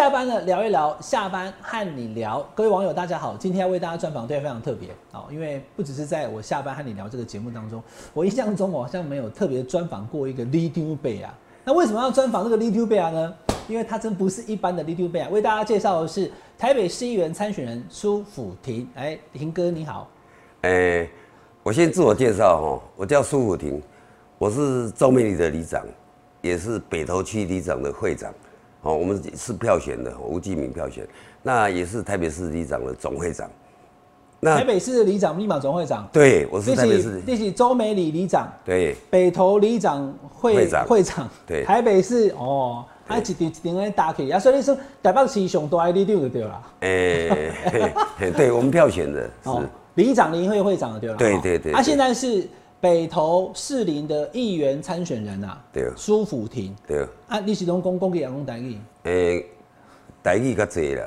下班了，聊一聊，下班和你聊。各位网友，大家好，今天要为大家专访对非常特别哦，因为不只是在我下班和你聊这个节目当中，我印象中我好像没有特别专访过一个 l i d u 贝啊。那为什么要专访这个 l i d u 贝啊呢？因为他真不是一般的 l i d u 贝啊。为大家介绍的是台北市议员参选人苏辅廷。哎，廷哥你好。哎，我先自我介绍哈，我叫苏辅廷，我是周美里的里长，也是北投区里长的会长。哦，我们是票选的，吴继明票选，那也是台北市里长的总会长。那台北市里长立马总会长。对，我是台北市。这是周美里里长。对。北投里长会长。会长。对。台北市哦，啊一点一点来打起，啊所以你说台北市上大 ID 就对了。诶，对，我们票选的是里长、林会会长的对了。对对对。啊，现在是。北投士林的议员参选人呐，对，苏福庭，对，啊，你是拢讲公语还讲台语？诶，台语较济啦，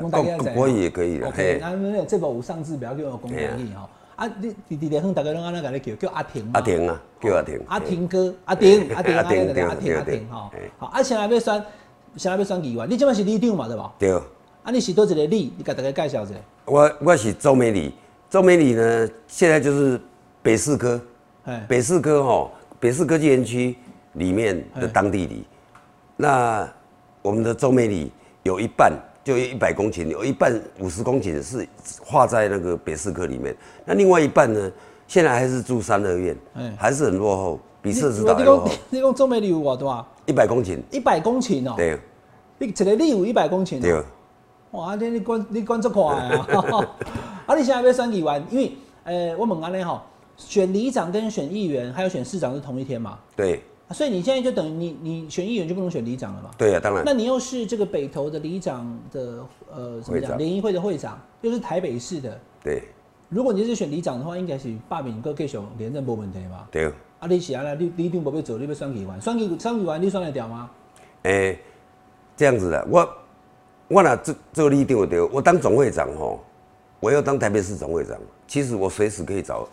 国语也可以啦。OK，那那这部有上字表叫我讲台语吼。啊，你弟弟弟哼，大家拢安那甲你叫，叫阿婷。阿婷啊，叫阿婷。阿婷哥，阿婷，阿婷，阿婷，阿婷，阿婷，吼。好，啊，现在要选，现在要选议员，你即摆是里长嘛，对吧？对。啊，你是多一个里？你甲大家介绍一下。我我是周美里，周美里呢，现在就是北四科。北四科哈，北四科技园区里面的当地里，那我们的周美里有一半就一百公顷，有一半五十公顷是划在那个北四科里面，那另外一半呢，现在还是住三合院，还是很落后，比设施大落后。你讲周美里有多少？一百公顷。一百公顷哦。对。你一个里有一百公顷。对。哇，你你管你管这快啊！啊，你现在要选议员，因为呃，我问安尼吼。选里长跟选议员还有选市长是同一天嘛？对。所以你现在就等于你你选议员就不能选里长了嘛？对呀，当然。那你又是这个北投的里长的呃怎么讲联谊会的会长，又是台北市的。对。如果你是选里长的话，应该是罢免个继续连任没问题嘛？对。啊，你是啊，你你定不要走，你要选议员，选议选议员你选得掉吗？诶，这样子的，我我那这这个立定我对，我当总会长吼，我要当台北市总会长，其实我随时可以找。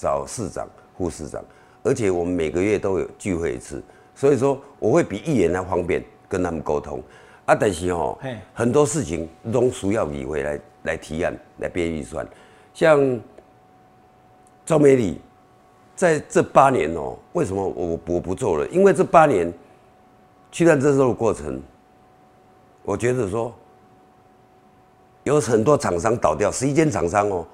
找市长、副市长，而且我们每个月都有聚会一次，所以说我会比议员还方便跟他们沟通。啊，但是哦，很多事情都需要议会来来提案、来编预算。像赵美丽在这八年哦，为什么我我不做了？因为这八年去段征收的过程，我觉得说有很多厂商倒掉，十一间厂商哦。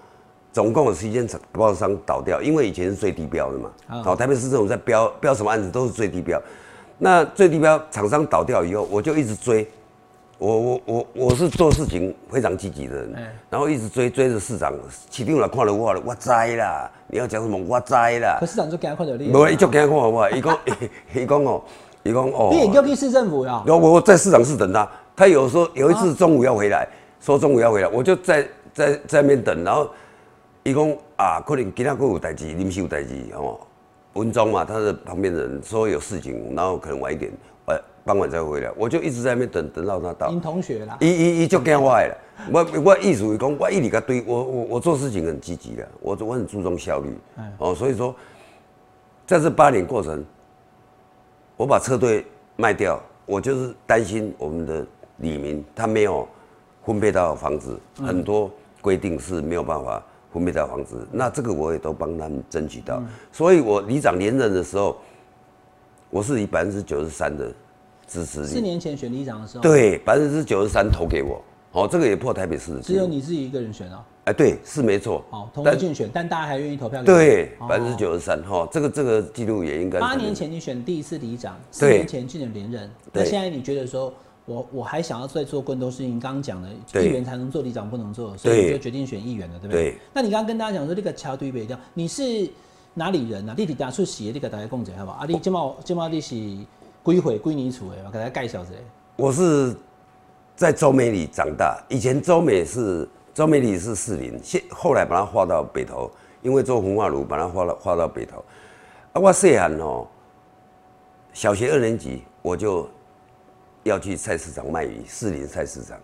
总共有十间承包商倒掉，因为以前是最低标的嘛。好，台北市政府在标标什么案子都是最低标。那最低标厂商倒掉以后，我就一直追。我我我我是做事情非常积极的人，然后一直追追着市长。起定了看了我了，我栽啦！你要讲什么？我栽啦！可市长就给他看到你。不，伊就给他看好不好？伊讲伊讲哦，伊讲哦。你也叫去市政府呀？我我在市长室等他。他有时候有一次中午要回来，说中午要回来，我就在在在那边等，然后。伊讲啊，可能今天佫有代志，临时有代志哦。文章嘛，他的旁边的人说有事情，然后可能晚一点，晚傍晚再回来。我就一直在那边等，等到他到。林同学啦。伊伊伊就惊我了。我我意思是讲，我一直甲对我我我做事情很积极的，我我很注重效率。哦，所以说，在这八年过程，我把车队卖掉，我就是担心我们的李明他没有分配到房子，很多规定是没有办法。分配到房子，那这个我也都帮他们争取到，所以我里长连任的时候，我是以百分之九十三的支持。四年前选里长的时候，对，百分之九十三投给我，哦，这个也破台北市的。只有你自己一个人选啊？哎，对，是没错。好，同一竞选，但大家还愿意投票。对，百分之九十三，哈，这个这个记录也应该。八年前你选第一次里长，四年前竞选连任，那现在你觉得说？我我还想要再做更多事情，刚刚讲的议员才能做，里长不能做，所以你就决定选议员了，对不对？那你刚刚跟大家讲说，这个桥对北调，你是哪里人啊？你弟打出血，你给大家讲一下好不好？啊，你今毛今毛你是归回归你厝的，我给大家介绍一下。我是在周美里长大，以前周美是周美里是士林，现后来把它划到北投，因为做红化炉，把它划到划到北投。啊，我细汉哦，小学二年级我就。要去菜市场卖鱼，士林菜市场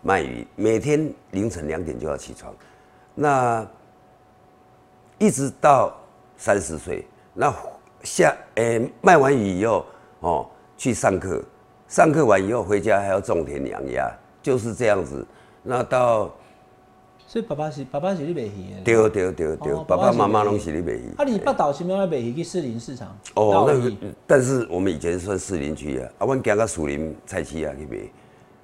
卖鱼，每天凌晨两点就要起床，那一直到三十岁，那下诶卖完鱼以后哦去上课，上课完以后回家还要种田养鸭，就是这样子。那到所以爸爸是爸爸是你卖鱼的。对对对对哦，爸爸妈妈拢是你卖鱼。啊，你北岛是没有卖鱼去士林市场？哦，那个，但是我们以前算士林区啊，啊，阮行到树林菜市啊去卖，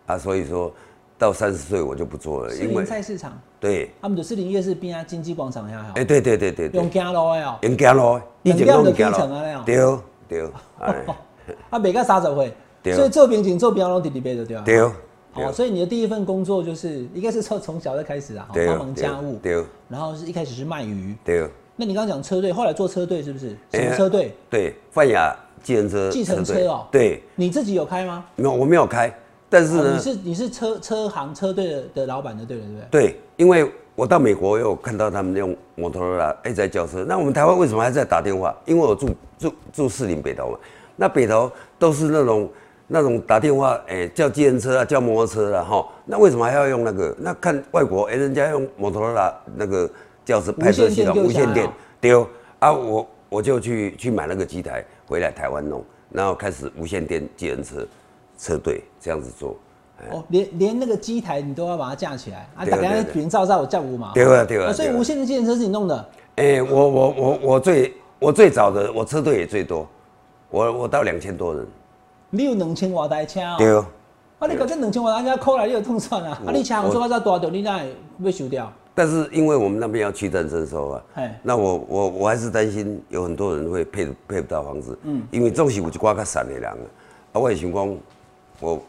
啊，所以说到三十岁我就不做了，因为菜市场，对，他们的士林夜市边啊经济广场遐好哎、，对对对对对用，行路的哦。用行路的，以前啊那样路，对对，哎，啊，卖到三十岁，对所以做边景做边拢直直卖就对啊。对哦，所以你的第一份工作就是应该是从从小就开始啊，帮忙家务，对然后是一开始是卖鱼。对那你刚刚讲车队，后来做车队是不是？什么哎车队？对，泛亚计程车，计程车队哦对，你自己有开吗？没有我没有开，但是哦呢，你是你是车车行车队的的老板的对不对？对，因为我到美国有看到他们用摩托罗拉一直在叫车，那我们台湾为什么还在打电话？因为我住住住士林北投嘛，那北投都是那种那种打电话，哎、叫计程车啊，叫摩托车啊，哈，那为什么还要用那个？那看外国，哎、人家用摩托罗拉那个叫车拍摄系统，无线电丢啊，我我就去去买那个机台回来台湾弄，然后开始无线电计程车车队这样子做。哦，连连那个机台你都要把它架起来啊！对大家对对平照照有架五嘛？对啊对啊所以无线的计程车是你弄的，哎、我我我我最我最早的我车队也最多，我我到两千多人，你有两千瓦台车哦。对。哦，啊，你搞这两千瓦台车扣来，你有痛算啊！啊，你车行做到这大条，你那被收掉？但是因为我们那边要去战征收啊哎，那我我我还是担心有很多人会配配不到房子，嗯，因为总是有一挂较散的人啊，啊，我也想讲，我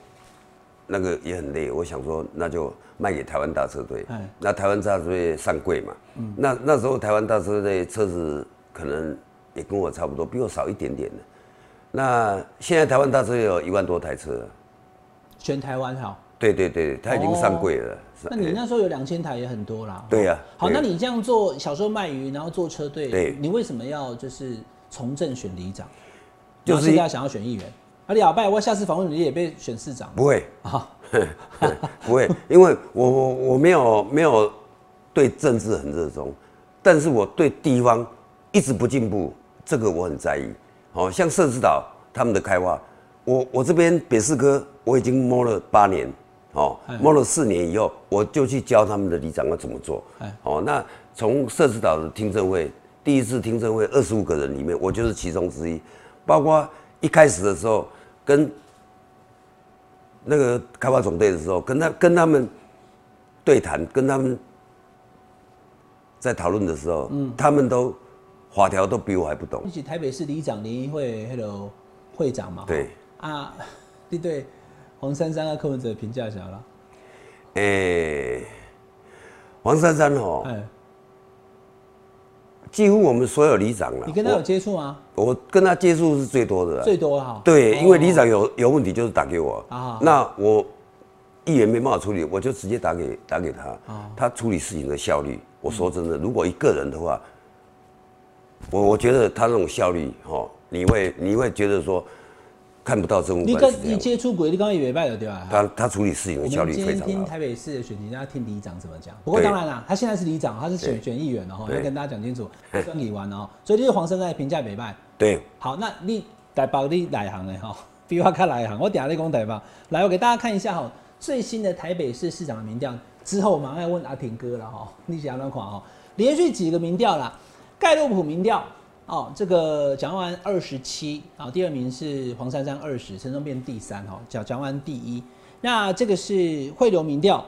那个也很累，我想说那就卖给台湾大车队。哎，那台湾大车队上柜嘛，嗯。那那时候台湾大车队车子可能也跟我差不多，比我少一点点的。那现在台湾大车有一万多台车了，全台湾哈。对对对，他已经上柜了。哦那你那时候有两千台也很多啦。对呀好，那你这样做，小时候卖鱼，然后做车队，对你为什么要就是从政选里长？就就是是现在想要选议员。啊，李老拜，我下次访问你也被选市长。不会，啊，不会，因为我我我没有没有对政治很热衷，但是我对地方一直不进步，这个我很在意。好、像社子岛他们的开发，我我这边北市科我已经摸了八年，哦哎，摸了四年以后，我就去教他们的里长要怎么做哎。哦，那从社子岛的听证会，第一次听证会二十五个人里面，我就是其中之一，包括一开始的时候跟那个开发总队的时候，跟他跟他们对谈，跟他们在讨论的时候，他们都法条都比我还不懂一。起台北市里长联谊会那个会长嘛。对。啊，你对黄珊珊啊柯文哲的评价怎么了？诶、黄珊珊哦，哎，几乎我们所有里长了，你跟他有接触吗？我我跟他接触是最多的啦。最多哈。对，哦因为里长有有问题就是打给我，啊那我议员没办法处理，我就直接打给打给他，啊他处理事情的效率，我说真的，如果一个人的话，我我觉得他那种效率，哦，你会你会觉得说看不到政务你跟你接触过，你刚刚也拜了对吧？他他处理事情我的效率非常好。听台北市的选情，大家听里长怎么讲。不过对当然啦，他现在是里长，他是选对选议员的哈，要跟大家讲清楚，选议完哦。所以这是黄珊珊的评价北拜。对，好，那你台北你哪一行的哈？比我较哪一行？我等下再讲台北。来，我给大家看一下哈，最新的台北市市长的民调之后，马上要问阿婷哥了哈。你想要看哈？连续几个民调啦，盖洛普民调哦，这个蒋万安二十七，啊，第二名是黄珊珊二十，陈忠变第三哈，蒋蒋万安第一。那这个是汇流民调，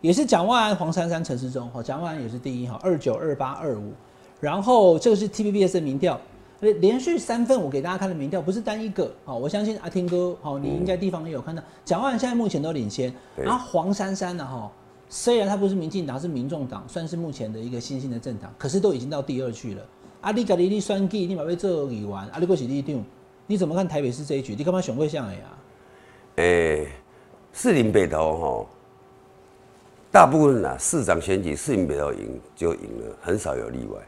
也是蒋万安、黄珊珊、陈时中，哈，蒋万安也是第一哈，二九、二八、二五。然后这个是 TVBS 的民调，连连续三份我给大家看的民调，不是单一个。好，我相信阿听哥，好，你应该地方也有看到，蒋万安现在目前都领先，对然后黄珊珊呢，哈，虽然他不是民进党，是民众党，算是目前的一个新兴的政党，可是都已经到第二去了。啊，你家己你选举，你嘛要做议员，啊，你过是立长，你怎么看台北市这一局？你干嘛选会像的呀？诶、士林北投哈，大部分啊市长选举士林北投赢就赢了，很少有例外。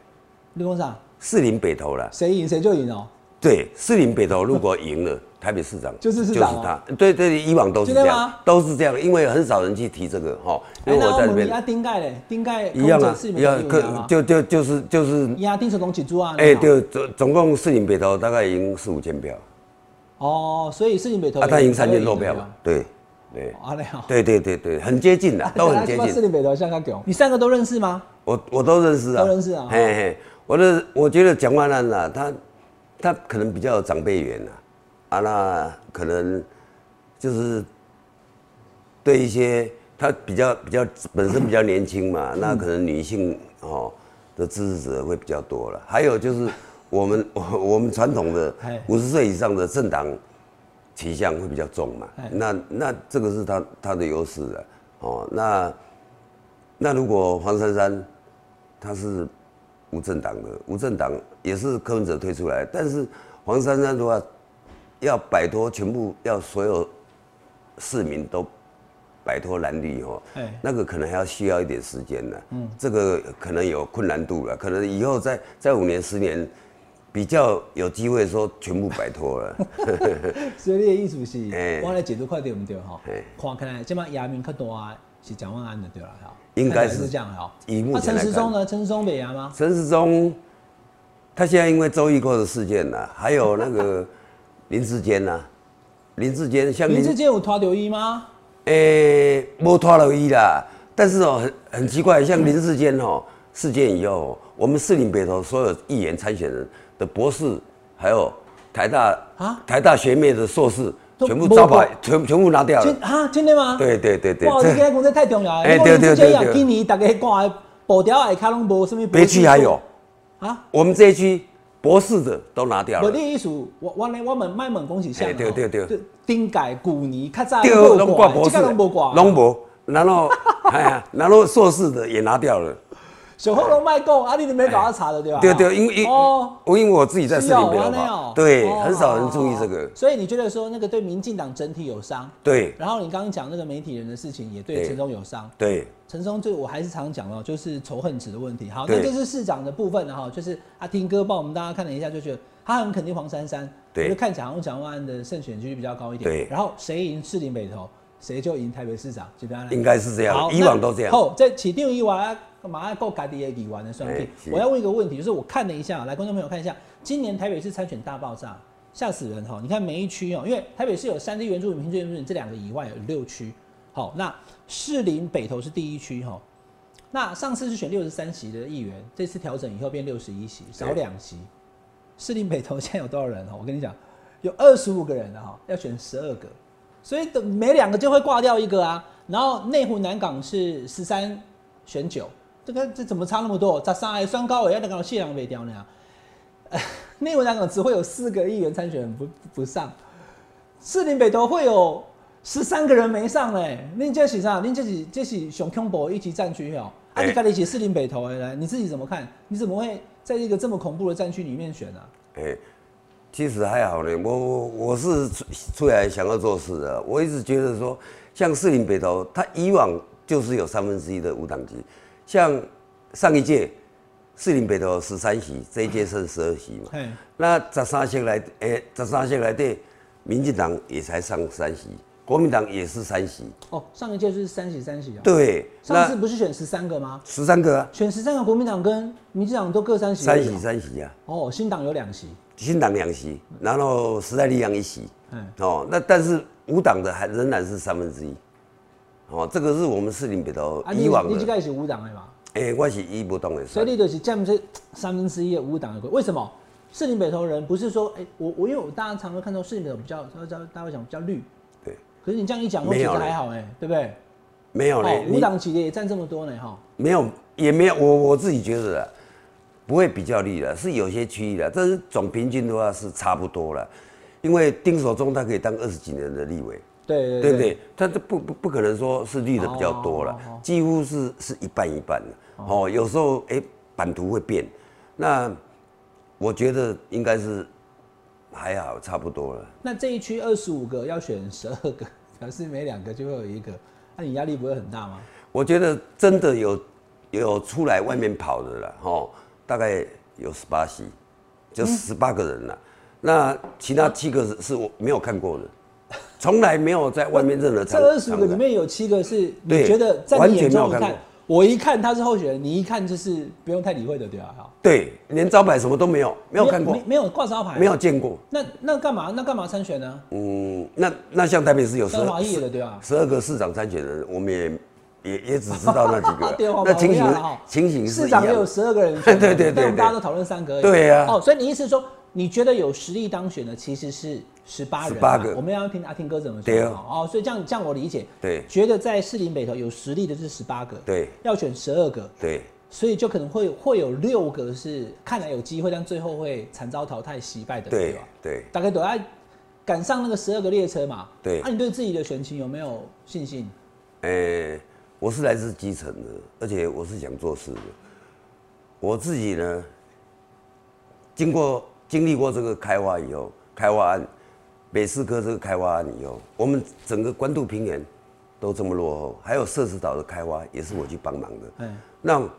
你讲啥？士林北投啦，谁赢谁就赢哦、对，士林北投如果赢了，台北市长就是市长哦他。对对，以往都是这样，都是这样，因为很少人去提这个哈。因哎、为我在那边。啊，丁盖嘞，丁盖一样啊，一样，可就就就是就是，压丁成功几株啊？哎，对，总总共士林北投大概赢四五千票，哦，所以士林北投啊，他赢三千多票嘛，对对。阿雷好，对对对对，很接近的，都很接近。四林北头像他囧，你三个都认识吗？我我都认识啊，都认识啊。嘿嘿，我的我觉得蒋万安呐，他他可能比较有长辈缘呐，啊，那可能就是对一些他比较比较本身比较年轻嘛，那可能女性哦的支持者会比较多了。还有就是我们我 我们传统的嘿五十岁以上的政党倾向会比较重嘛，那那这个是他他的优势了哦。那那如果黄珊珊她是无政党的，无政党也是柯文哲推出来，但是黄珊珊的话要摆脱全部要所有市民都摆脱蓝绿哦哎，那个可能还要需要一点时间呢。嗯，这个可能有困难度了，可能以后在在五年十年比较有机会说全部摆脱了。所以你的意思是，哎我来解读快对不对哈哎？看起来这么牙名较多啊，是蒋万安的对了哈，应该是这样哈。以目前来看时中呢？陈时中北牙吗？陈时中，他现在因为周易过的事件呐、还有那个 林志坚呐、林志坚像林志坚有脱掉衣吗？诶，没脱掉衣啦。但是哦，很很奇怪，像林志坚哦事件以后，我们士林北投所有议员参选人的博士，还有台大啊台大学妹的硕士，都全部招牌全全部拿掉了。真啊，真的吗？对对对对，哇，你今天讲这太重要了。哎对对对对今年大家看的步调下卡拢无什么。别区还有啊？我们这一区博士的都拿掉，了。我的意思，我我来，我们卖问讲是啥？哎对对对就顶届旧年较早第有二拢挂博士这个拢无挂，拢无，然后 哎呀，然后硕士的也拿掉了。小后拢卖讲，啊，你都没搞他查的对吧？对对，因为因哦。我因为我自己在士是哦林北投那样哦跑，对，哦很少人注意这个。所以你觉得说那个对民进党整体有伤，对然后你刚刚讲那个媒体人的事情也对对陈忠有伤。对陈松就我还是常讲到，就是仇恨值的问题。好，那这是市长的部分了哈，就是阿听哥帮我们大家看了一下，就觉得他很肯定黄珊珊，对我觉得看起来好像蒋万安的胜选几率比较高一点。对然后谁赢士林北投，谁就赢台北市长，就这样。应该是这样好，以往都这样。好在起定以外，干嘛要够家己的议员的选哎举？是我要问一个问题，就是我看了一下，来观众朋友看一下，今年台北市参选大爆炸，吓死人哈！你看每一区哦，因为台北市有三地原住民、平地原住民这两个以外有六区，好，那士林北投是第一区哈。那上次是选六十三席的议员，这次调整以后变六十一席，少两席。士林北投现在有多少人哈？我跟你讲，有二十五个人的哈，要选十二个，所以等每两个就会挂掉一个啊。然后内湖南港是十三选九，这个这怎么差那么多？咋上来双高也要那个谢阳北调呢？呃内湖南港只会有四个议员参选不不上，士林北投会有十三个人没上嘞。恁这是啥？恁这是这是熊恐怖一级战区哦。啊，哎你刚才写士林北投的来，你自己怎么看？你怎么会在一个这么恐怖的战区里面选啊？哎，其实还好呢，我我我是出出来想要做事的，我一直觉得说，像士林北投，他以往就是有三分之一的无党籍，像上一届四林北投十三席，这一届剩十二席嘛。那十三席来，诶、十三席来对，民进党也才上三席，国民党也是三席，哦，上一届就是三席三席啊。对，上次那不是选十三个吗？十三个啊，选十三个，国民党跟民进党都各三席。三席三席啊，哦，新党有两席。新党两席，然后时代力量一席，嗯，哦，那但是无党的还仍然是三分之一，哦，这个是我们士林北投啊，你以往的，你这个是五党的嘛？诶、我是一不动的算，所以你就是占这三分之一的五党的规。为什么？士林北投人不是说，哎、我我因为我大家常会看到士林北投比较，大家大家会讲比较绿，对，可是你这样一讲，我其实没有嘞还好哎、对不对？没有呢，哦，无你党籍的也占这么多呢哈。没有也没有，我我自己觉得啦，不会比较绿的，是有些区域的，但是总平均的话是差不多了，因为丁守中他可以当二十几年的立委。对对对不对？他这不不不可能说是绿的比较多了，几乎是是一半一半的。哦，有时候哎版图会变，那我觉得应该是还好，差不多了。那这一区二十五个要选十二个，表示每两个就会有一个，那、你压力不会很大吗？我觉得真的有有出来外面跑的了，哦，大概有十八席，就嗯十八个人了。那其他七个是是我没有看过的，从来没有在外面任何这场二十五个里面有七个是你对觉得在你眼中你看完全没有看过我一看他是候选人，你一看就是不用太理会的，对吧？好，对，连招牌什么都没有，没有看过没，没有挂招牌，没有。见过。那那干嘛？那干嘛参选呢？嗯，那那像台北市有十张华义的对吧？十二个市长参选人，我们也也也只知道那几个。那情形情形是市。长也有十二个人，对对对对但我们大家都讨论三个而已。对啊哦，所以你意思是说，你觉得有实力当选的其实是十八人嘛？18个我们要听阿听哥怎么说对啊哦。哦，所以这样这样我理解。对觉得在士林北投有实力的是十八个，对要选十二个，对所以就可能会会有六个是看来有机会，但最后会惨遭淘汰惜败的，对吧？对，大概都要赶上那个十二个列车嘛。对那、你对自己的选情有没有信心？诶、我是来自基层的，而且我是想做事的。我自己呢，经过经历过这个开挖以后，开挖案，北四科这个开挖案以后，我们整个关渡平原都这么落后，还有社子岛的开挖也是我去帮忙的。嗯，那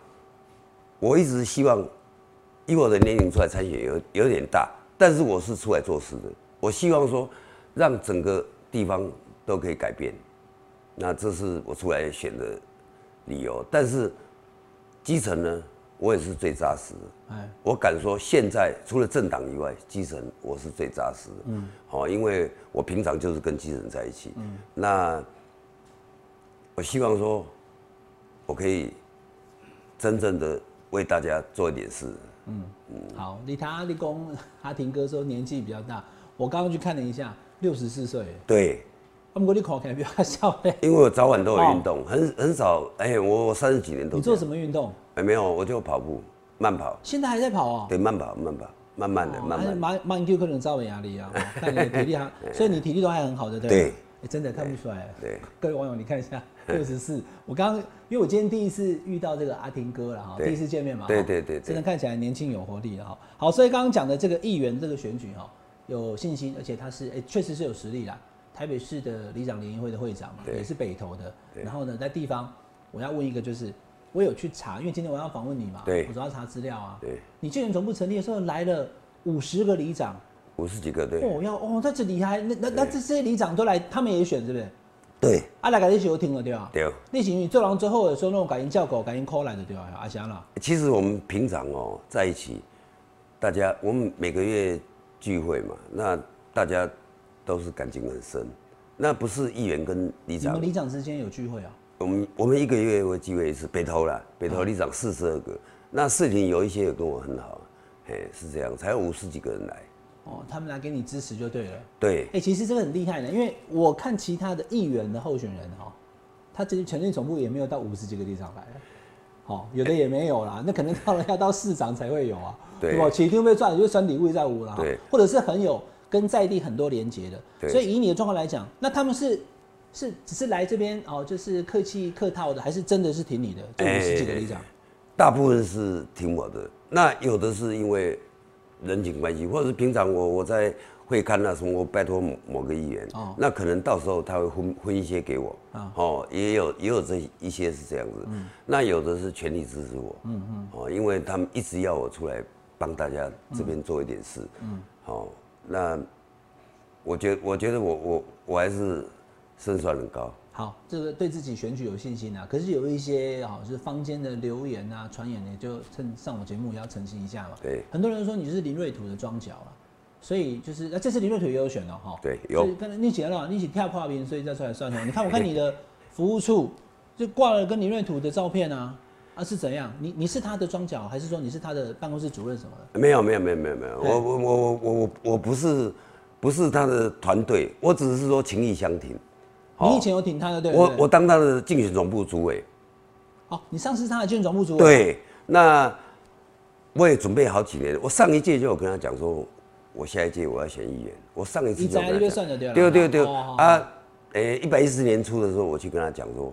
我一直希望，以我的年龄出来参选有有点大，但是我是出来做事的。我希望说，让整个地方都可以改变。那这是我出来选的理由。但是基层呢，我也是最扎实的。哎，我敢说，现在除了政党以外，基层我是最扎实的。嗯，好，因为我平常就是跟基层在一起。嗯，那我希望说，我可以真正的为大家做一点事。好，你他立功，阿婷哥说年纪比较大，我刚刚去看了一下，六十四岁，对，他们国你看起来比较小嘞。因为我早晚都有运动，很很少。哎、我我三十几年都你做什么运动？哎、没有，我就跑步，慢跑。现在还在跑哦。对，慢跑，慢跑，慢慢的，哦慢慢的。马马英九可能造成压力啊，哦 看你的体力还，所以你体力都还很好的，对不对哎真的看不出来。对，各位网友，你看一下，六十四。我刚刚因为我今天第一次遇到这个阿婷哥了哈，第一次见面嘛，哈对对对对真的看起来年轻有活力了哈。好，所以刚刚讲的这个议员这个选举哈，有信心，而且他是哎确实是有实力啦。台北市的里长联谊会的会长嘛，也是北投的。对然后呢，在地方，我要问一个就是。我有去查，因为今天我要访问你嘛，对我主要查资料啊。对，你竞选总部成立的时候来了五十个里长，五十几个，对，哦，要哦，那这厉害，那那那这这些里长都来，他们也选，是不是？对，啊，来改你有听了对吧？对。那是你做完之后的时候，那种改音叫狗、改音 call 来的对吧？阿翔啦，其实我们平常哦在一起，大家我们每个月聚会嘛，那大家都是感情很深。那不是议员跟里长你们，里长之间有聚会啊？我们我们一个月会聚会一次，北投啦，北投里长四十二个，那市里有一些也跟我很好，哎，是这样，才有五十几个人来。哦，他们来给你支持就对了。对。哎、，其实这个很厉害的，因为我看其他的议员的候选人哈、他这成立总部也没有到五十几个地长来，哦，有的也没有啦，那可能到了要到市长才会有啊，对。吧？起定被赚，就是选礼物在五啦，对。或者是很有跟在地很多连接的，对。所以以你的状况来讲，那他们是是只是来这边哦，就是客气客套的，还是真的是挺你的？这五十几个里长，大部分是听我的，那有的是因为人情关系，或者是平常我我在会刊啊什么，我拜托某某个议员，哦。那可能到时候他会分分一些给我，啊哦，也有也有这一些是这样子，那有的是全力支持我，嗯嗯，哦，因为他们一直要我出来帮大家这边做一点事，嗯，好、那我觉我觉得我我我还是胜算很高，好，这个对自己选举有信心啊。可是有一些啊，就是坊间的留言啊、传言，呢就趁上我节目也要澄清一下嘛。对很多人说你是林瑞图的庄脚啊，所以就是那这次林瑞图也有选哦，哈。对有所以刚才你写了，你写跳跨屏，所以再出来算哦。你看，我看你 的服务处就挂了跟林瑞图的照片啊，啊是怎样？你你是他的庄脚，还是说你是他的办公室主任什么的？没有没有没有没有没有，我我我我我我我不是不是他的团队，我只是说情谊相挺。你以前有挺他的对？我我当他的竞选总部主委，哦，你上次是他的竞选总部主委。。对，那我也准备好几年，我上一届就有跟他讲说，我下一届我要选议员，我上一次你在那边就跟他讲，算了。对对对哦啊，诶，一百一十年初的时候，我去跟他讲说，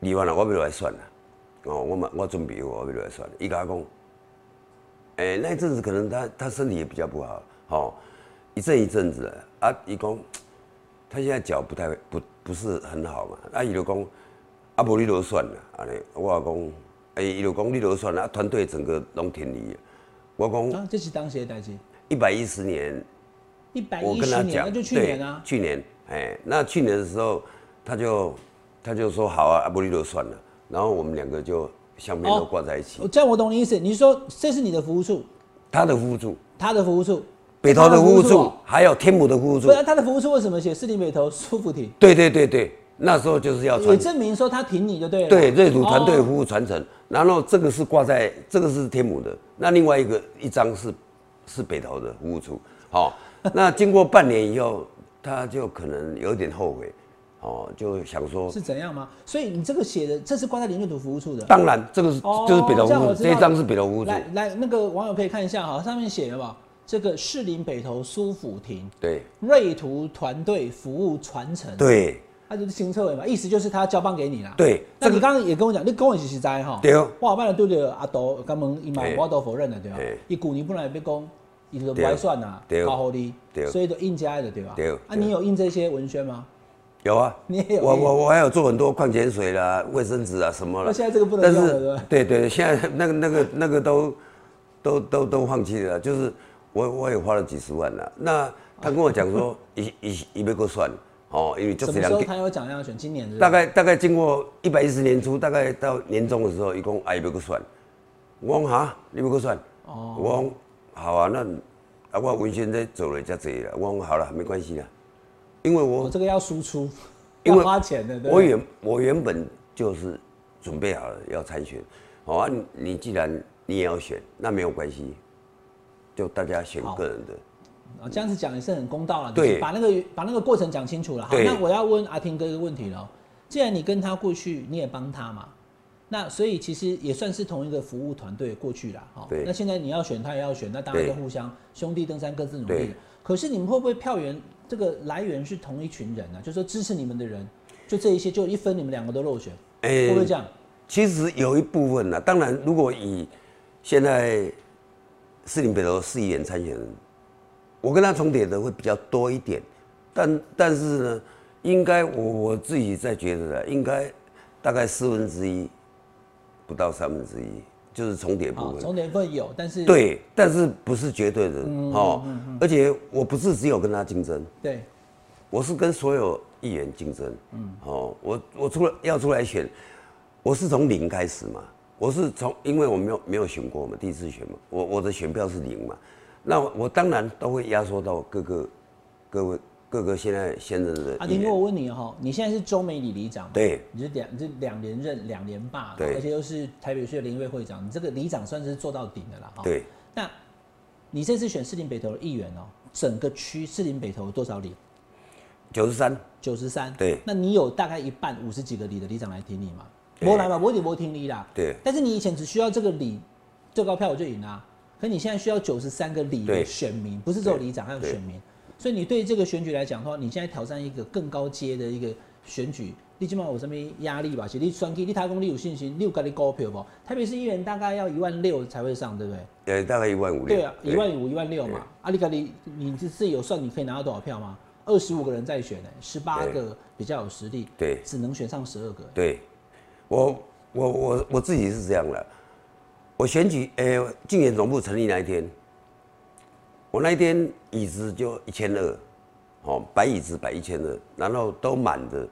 你完了，我要来算了，哦，我嘛我准备我要来算了，伊甲我讲，诶，那一阵子可能他他身体也比较不好，哦，一阵一阵子的啊，伊讲他现在脚不太不不是很好嘛，啊，伊就讲，啊，无你就算了，安尼，我讲，诶，伊就讲你就算了，啊，团队整个拢挺你的，我讲啊，这是当时的代志。一百一十年。一百我一十年，跟他讲，那就去年啊。去年，哎，那去年的时候，他就他就说好啊，阿波利就算了。然后我们两个就相片都挂在一起。这样我懂你意思，你是说这是你的服务处，他的服务处，他的服务处，北投的服务处还有天母的服务处不。然他的服务处为什么写士林北投舒服亭？对对对对，那时候就是要也传证明说他挺你就对了。对瑞土团队哦服务传承，然后这个是挂在这个是天母的，那另外一个一张是是北投的服务处。好、那经过半年以后，他就可能有点后悔，哦，就想说，是怎样吗？所以你这个写的，这是挂在林瑞图服务处的。当然这个是、哦就是北投服务处，这张是北投服务处，来来，那个网友可以看一下哈，上面写了吧？这个士林北投苏府亭对。瑞图团队服务传承，，对。他就是新策委嘛，意思就是他交棒给你啦。。对，那你刚刚也跟我讲，你跟我是实在哈，对。哦我后摆对着阿斗，刚问伊嘛嘿，我都否认了对吧？嘿？伊旧年本来要讲，伊就不对爱算呐，对。高互你，对。所以就印加的对吧？对。啊，你有印这些文宣吗？有啊，你也有我我我还有做很多矿泉水啦、卫生纸啊什么了。那现在这个不能用了对对对，现在那个那个那个都都都都放弃了，就是我我也花了几十万了。那他跟我讲说，一一一别够算哦，因为就什是两个，么时候他有讲要选？今年是是大概大概经过一百一十年初，大概到年终的时候，一共啊一别够算。我讲哈，你别够算。哦我讲好啊，那啊我文宣在走了才这了。我讲好了，没关系啦，因为我我这个要输出，因为要花钱的，我原我原本就是准备好了要参选，好啊，你你既然你也要选，那没有关系，就大家选好个人的。啊，这样子讲也是很公道了，对就是把那个把那个过程讲清楚了。好，对那我要问阿婷哥一个问题了，既然你跟他过去，你也帮他嘛，那所以其实也算是同一个服务团队过去啦。好，对那现在你要选，他也要选，那当然对就互相兄弟登山各自努力对。可是你们会不会票源这个来源是同一群人呢、啊？就说支持你们的人，就这一些，就一分你们两个都落选，哎会不会这样？其实有一部分呢，当然如果以现在士林北投市议员参选人，我跟他重叠的会比较多一点，但但是呢，应该我我自己在觉得的，应该大概四分之一，不到三分之一，就是重叠部好，分。重叠部分有，但是对，但是不是绝对的嗯哦，而且我不是只有跟他竞争，对我是跟所有议员竞争。嗯，哦，我我出来要出来选，我是从零开始嘛，我是从因为我没有没有选过嘛，第一次选嘛，我我的选票是零嘛，那我当然都会压缩到各个各位各个现在现任的阿丁哥，我问你哈，你现在是中美里里长嘛？对，你是两，你是两连任两连霸，对而且又是台北市的联谊会会长，你这个里长算是做到顶的啦。哈。对，那你这次选士林北投的议员哦，整个区士林北投有多少里？九十三，九十三。对那你有大概一半五十几个里的里长来挺你吗？对没来嘛，我也不听你啦。对但是你以前只需要这个里最高票我就赢啦，可你现在需要九十三个里的对选民，不是只有里长，还有对选民。所以你对这个选举来讲的话，你现在挑战一个更高阶的一个选举，你起码有什么压力吧？其实你选举，你台公你有信心，你有跟你高票不？台北市议员大概要一万六才会上，对不对？呃，大概一万五。对啊，一万五、一万六嘛。啊，你看你你自己有算你可以拿到多少票吗？二十五个人在选呢，十八个比较有实力，对只能选上十二个。对，我我我我自己是这样的，我选举呃竞选总部成立那一天，我那一天椅子就一千二，哦，摆椅子摆一千二，然后都满的，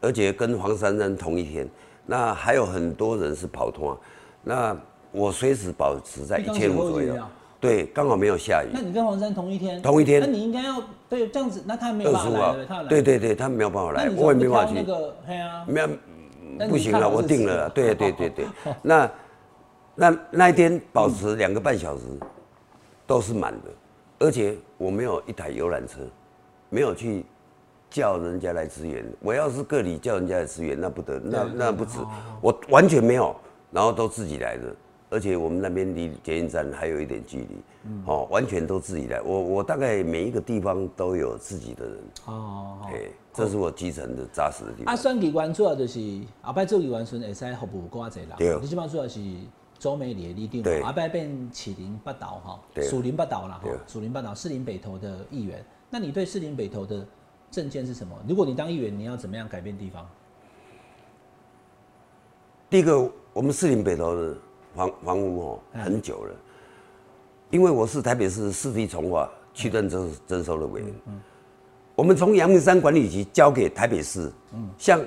而且跟黄珊珊同一天，那还有很多人是跑团，那我随时保持在一千五左右对，刚好没有下雨那，你跟黄山同一天？同一天那你应该要对这样子，那他没有办法来对不对？对他没有办法来，我也没办法去，那个？嘿啊，没有不行了，我定了对对对对，那那那一天保持两个半小时都是满的，而且我没有一台游览车，没有去叫人家来支援。我要是个里叫人家来支援，那不得，那那不止哦，我完全没有，然后都自己来的。而且我们那边离捷运站还有一点距离，嗯。哦，完全都自己来。我我大概每一个地方都有自己的人，哦，好哎，这是我基层的扎实的地啊，方。选机关主要就是后摆做机关时会使服务偌济对人，你即摆主要是周美里的里长对。嘛，后摆变麒麟八岛哈，对。树林八岛啦哈对，树林八岛士林北投的议员，那你对士林北投的政见是什么？如果你当议员，你要怎么样改变地方？第一个，我们士林北投的房房屋哦嗯。很久了，因为我是台北市市地重划区段征征收的委员，我们从阳明山管理局交给台北市，像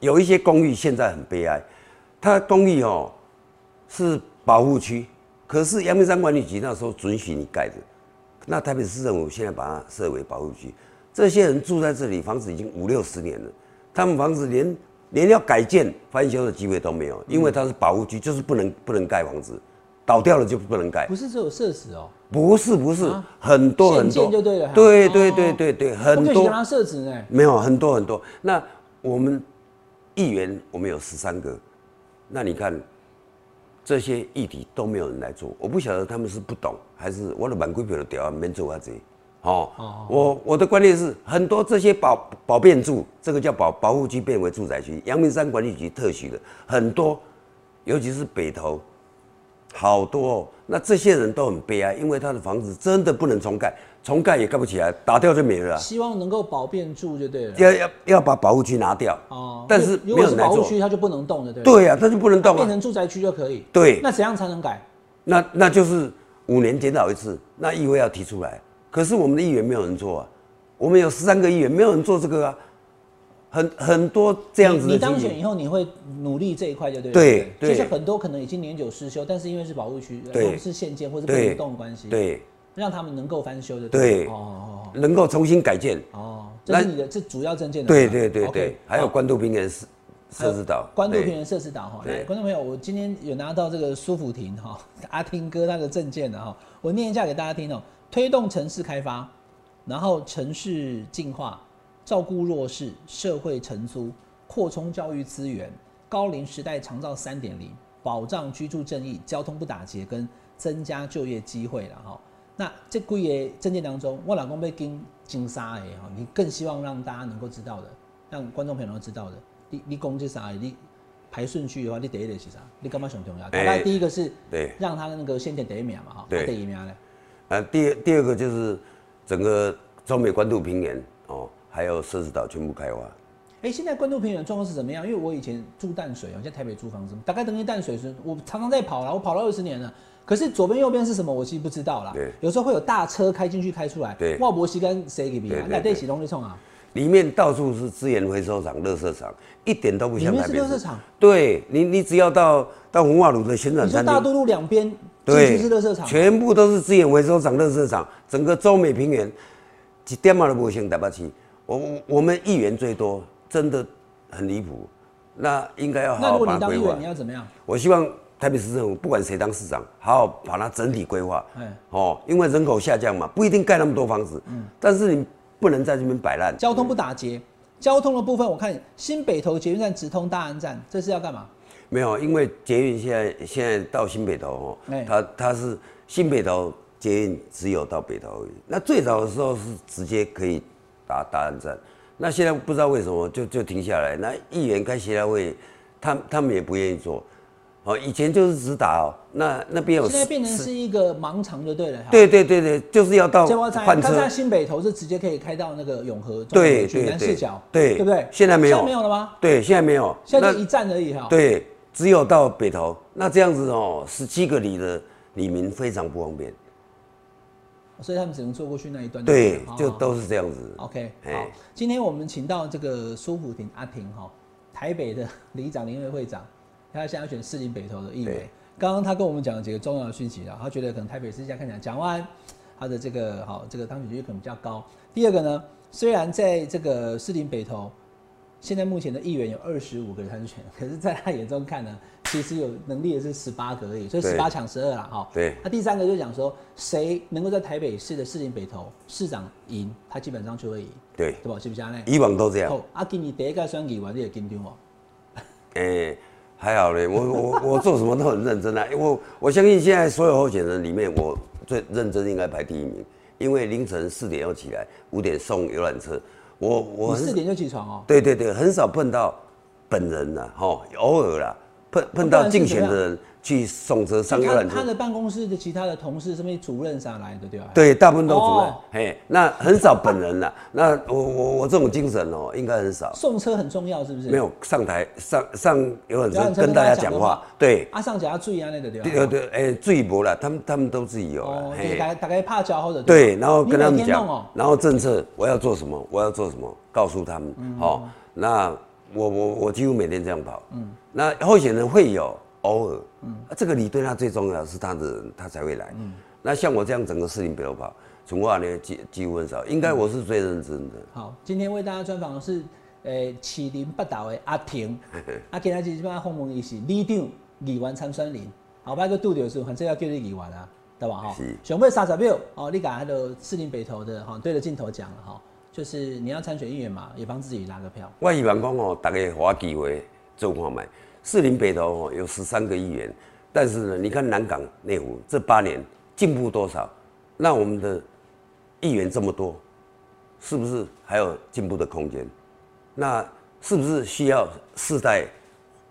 有一些公寓现在很悲哀，它公寓哦是保护区，可是阳明山管理局那时候准许你盖的，那台北市政府现在把它设为保护区，这些人住在这里，房子已经五六十年了，他们房子连连要改建翻修的机会都没有，因为它是保护区，就是不能不能盖房子，倒掉了就不能盖。不是只有设置哦，不是不是，很多很多，就对了对哦对对对对，很多我设置呢。没有很多很多。那我们议员我们有十三个，那你看这些议题都没有人来做，我不晓得他们是不懂，还是我的满规表的屌没做啊这。哦，我我的观念是，很多这些保保变住，这个叫保保护区变为住宅区，阳明山管理局特许的很多，尤其是北投，好多哦。那这些人都很悲哀，因为他的房子真的不能重盖，重盖也盖不起来，打掉就没了啊、希望能够保变住就对了。要要要把保护区拿掉，哦，但是如果是。保护区，它就不能动的，对了。对呀、啊，他就不能动啊。变成住宅区就可以。对那怎样才能改？那那就是五年检讨一次，那议会要提出来。可是我们的议员没有人做啊，我们有十三个议员，没有人做这个啊，很很多这样子你的。你当选以后，你会努力这一块就对了。对对就是很多可能已经年久失修，但是因为是保护区，对是限建或者不动的关系，，对，让他们能够翻修的。对哦哦能够重新改建。哦哦，这是你的这主要证件的。对对对对，还有好关渡平原设设置岛，对关渡平原设置岛哈，对来，观众朋友，我今天有拿到这个苏福亭哈阿听哥他的证件的哈，我念一下给大家听哦。推动城市开发，然后城市进化，照顾弱势，社会承租，扩充教育资源，高龄时代长照三点零，保障居住正义，交通不打结，跟增加就业机会了哈。那这几个证件当中，我老公被跟金沙诶哈，你更希望让大家能够知道的，让观众朋友能够知道的，你你攻击啥？你排顺序的话，你第一个是啥？你干嘛想重要？大概第一个是对让他那个先点第一名嘛哈，第一名呢？呃，第二第二个就是整个中美关渡平原哦，还有设置岛全部开发。哎、现在关渡平原的状况是怎么样？因为我以前住淡水，我在台北租房子，大概等于淡水是，我常常在跑了，我跑了二十年了。可是左边右边是什么，我其实不知道啦。对有时候会有大车开进去开出来。对哇，博西跟谁给比啊？那对起东西冲啊？里面到处是资源回收厂、垃圾场，一点都不像台北市是垃圾场。对你，你只要到到文化路的旋转餐厅，大渡路两边对，去是垃圾场，全部都是资源回收厂、垃圾场，整个中美平原一点嘛都不像台北市。我我我们议员最多，真的很离谱。那应该要好好把它规划果你当议员，你。要怎么样？我希望台北市政府不管谁当市长，好好把它整体规划。哎，哦，因为人口下降嘛，不一定盖那么多房子。嗯，但是你不能在这边摆烂。交通不打结，交通的部分我看新北投捷运站直通大安站，这是要干嘛？没有，因为捷运现在现在到新北投哦，哎它它是新北投捷运只有到北投而已。那最早的时候是直接可以打大安站，那现在不知道为什么就就停下来。那议员开协调会，他他们也不愿意做。哦，以前就是直达哦，那那边有现在变成是是一个盲肠就对了。哈。对对对对，就是要到换车看在。新北投是直接可以开到那个永和、中对对对南四角，对对不对？现在没有现在没有了吗？对，现在没有。现在就一站而已哈。，对，只有到北投。那这样子哦，十七个里的里民非常不方便。所以他们只能坐过去那一段。对，就。都是这样子。OK，哎好，今天我们请到这个苏虎亭阿婷哈，台北的 里长联会会长，他现在要选士林北投的议员对。刚刚他跟我们讲了几个重要的讯息了，他觉得可能台北市现在看起来蒋万他的这个好这个当选率可能比较高。第二个呢，虽然在这个士林北投，现在目前的议员有二十五个人参选，可是在他眼中看呢，其实有能力的是十八个而已，所以十八抢十二啦哈。对那第三个就讲说，谁能够在台北市的士林北投市长赢，他基本上就会赢，对，对吧？是不是这样呢？以往都这样。好，啊，今年第一个选举完，你也紧张哦。哎、还好嘞，我我我做什么都很认真啊。我我相信现在所有候选人里面，我最认真应该排第一名，因为凌晨四点要起来，五点送游览车。我我四点就起床哦。对对对，很少碰到本人呐，哈，偶尔啦，碰碰到竞选的人去送车上游览车。他他的办公室的其他的同事，什么主任啥来的，对吧？对，大部分都主任哦，嘿，那很少本人啦。那我我我这种精神哦，应该很少。送车很重要，是不是？没有上台上上游览游览车车跟大家讲话，对，啊，上甲注意啊，那个对吧？对对，哎，自己博了，他们他们都自己有了，哦，就是嘿大概大概怕交或者对，然后跟他你们讲然后政策我要做什么，我要做什么，告诉他们，嗯好，那我我我几乎每天这样跑，嗯，那候选人会有偶尔，嗯，这个你对他最重要是他的人，他才会来。嗯，那像我这样整个市林北头跑，从话呢几几乎很少，应该我是最认真的。好，今天为大家专访的是，诶，麒麟北岛的阿婷，阿 今仔日即摆访问伊是李长议员参选人，后摆个拄着时候，反正要叫你议员啊，对吧？哈，上尾三十秒，哦，你甲迄个市林北投的哈，对着镜头讲了哈，就是你要参选议员嘛，也帮自己拉个票。我希望讲哦，大家花机会做看卖。士林北投哦有十三个议员，但是呢，你看南港内湖这八年进步多少？那我们的议员这么多，是不是还有进步的空间？那是不是需要世代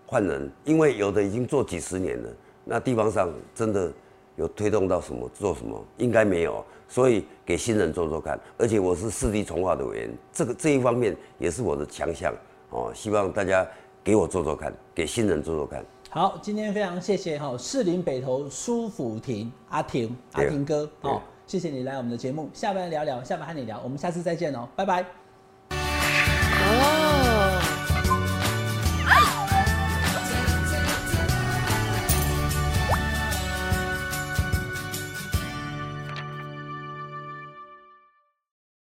换人？因为有的已经做几十年了，那地方上真的有推动到什么做什么？应该没有，所以给新人做做看。而且我是四地重化的委员，这个这一方面也是我的强项哦。希望大家。给我做做看，给新人做做看。好，今天非常谢谢哈士林北投舒府亭阿婷阿婷哥哦，谢谢你来我们的节目，下班聊聊，下班和你聊，我们下次再见哦，拜拜。